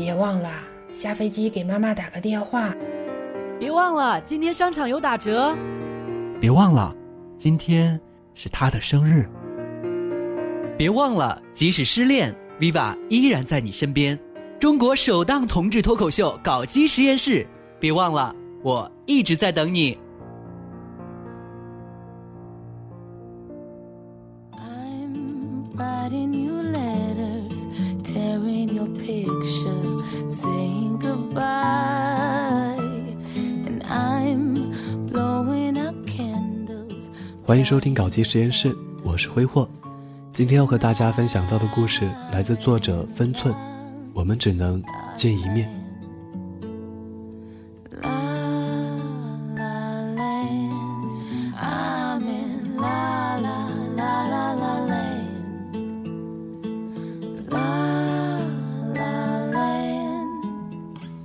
别忘了下飞机给妈妈打个电话。别忘了今天商场有打折。别忘了，今天是他的生日。别忘了，即使失恋，Viva 依然在你身边。中国首档同志脱口秀《搞基实验室》，别忘了，我一直在等你。A picture saying goodbye，and I'm blowing up candles。欢迎收听搞基实验室，我是挥霍。今天要和大家分享到的故事来自作者分寸，我们只能见一面。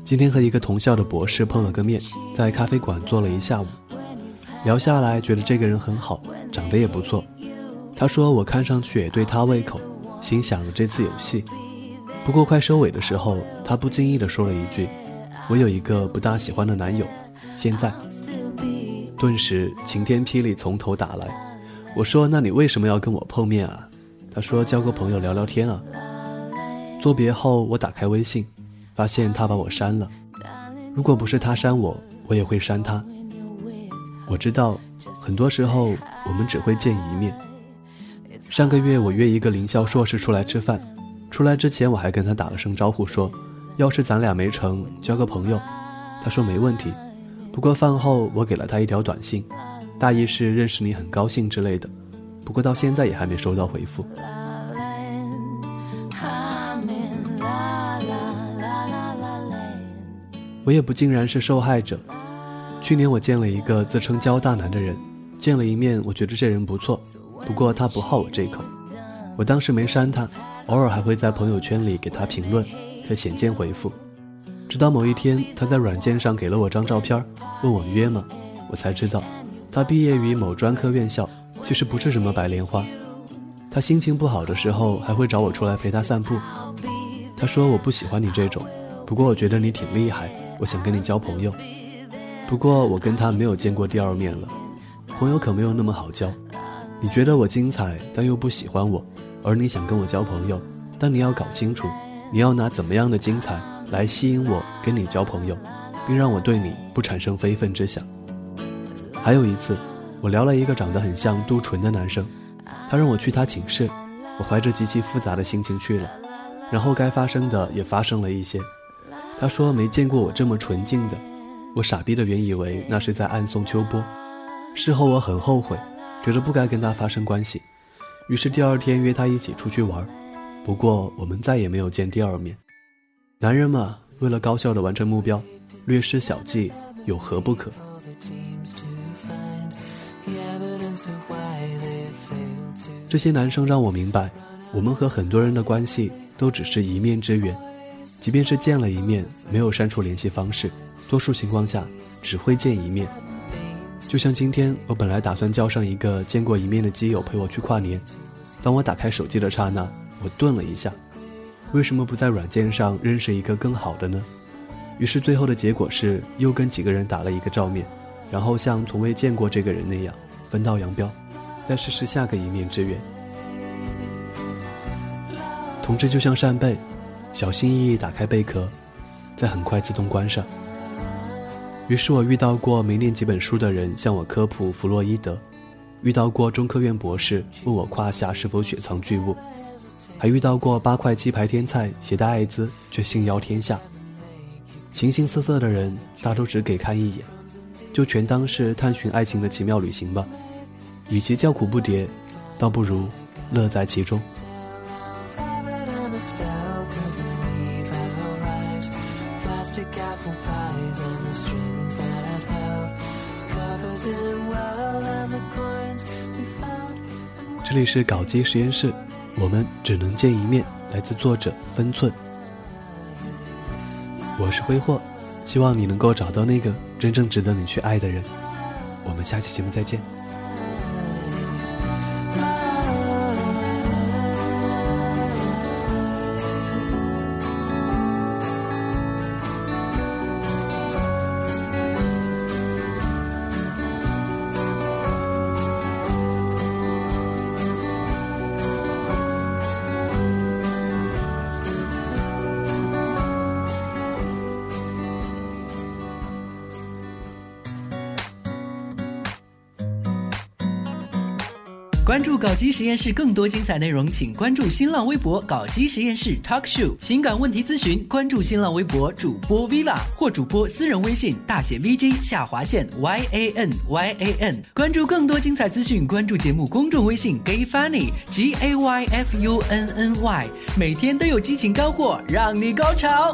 今天和一个同校的博士碰了个面，在咖啡馆坐了一下午。聊下来，觉得这个人很好，长得也不错。他说我看上去也对他胃口，心想这次有戏。不过快收尾的时候，他不经意地说了一句：“我有一个不大喜欢的男友。”现在，顿时晴天霹雳从头打来。我说：“那你为什么要跟我碰面啊？”他说：“交个朋友聊聊天啊。”作别后，我打开微信，发现他把我删了。如果不是他删我，我也会删他。我知道，很多时候我们只会见一面。上个月我约一个林校硕士出来吃饭，出来之前我还跟他打了声招呼，说要是咱俩没成，交个朋友。他说没问题。不过饭后我给了他一条短信，大意是认识你很高兴之类的。不过到现在也还没收到回复。我也不尽然是受害者。去年我见了一个自称交大男的人，见了一面，我觉得这人不错，不过他不好我这口。我当时没删他，偶尔还会在朋友圈里给他评论，可鲜见回复。直到某一天，他在软件上给了我张照片，问我约吗？我才知道，他毕业于某专科院校，其实不是什么白莲花。他心情不好的时候，还会找我出来陪他散步。他说我不喜欢你这种，不过我觉得你挺厉害，我想跟你交朋友。不过我跟他没有见过第二面了，朋友可没有那么好交。你觉得我精彩，但又不喜欢我，而你想跟我交朋友，但你要搞清楚，你要拿怎么样的精彩来吸引我跟你交朋友，并让我对你不产生非分之想。还有一次，我聊了一个长得很像杜淳的男生，他让我去他寝室，我怀着极其复杂的心情去了，然后该发生的也发生了一些。他说没见过我这么纯净的。我傻逼的原以为那是在暗送秋波，事后我很后悔，觉得不该跟他发生关系，于是第二天约他一起出去玩，不过我们再也没有见第二面。男人嘛，为了高效的完成目标，略施小计有何不可？这些男生让我明白，我们和很多人的关系都只是一面之缘，即便是见了一面，没有删除联系方式。多数情况下只会见一面，就像今天我本来打算叫上一个见过一面的基友陪我去跨年，当我打开手机的刹那，我顿了一下，为什么不在软件上认识一个更好的呢？于是最后的结果是又跟几个人打了一个照面，然后像从未见过这个人那样分道扬镳，再试试下个一面之缘。同志就像扇贝，小心翼翼打开贝壳，再很快自动关上。于是我遇到过没念几本书的人向我科普弗洛伊德，遇到过中科院博士问我胯下是否雪藏巨物，还遇到过八块鸡排天菜携带艾滋却幸邀天下。形形色色的人，大都只给看一眼，就全当是探寻爱情的奇妙旅行吧。与其叫苦不迭，倒不如乐在其中。这里是搞基实验室，我们只能见一面。来自作者分寸，我是挥霍，希望你能够找到那个真正值得你去爱的人。我们下期节目再见。关注搞基实验室更多精彩内容，请关注新浪微博“搞基实验室 Talk Show”。情感问题咨询，关注新浪微博主播 Viva 或主播私人微信大写 VG 下划线 Y A N Y A N。关注更多精彩资讯，关注节目公众微信 Gay Funny G A Y F U N N Y，每天都有激情干货，让你高潮。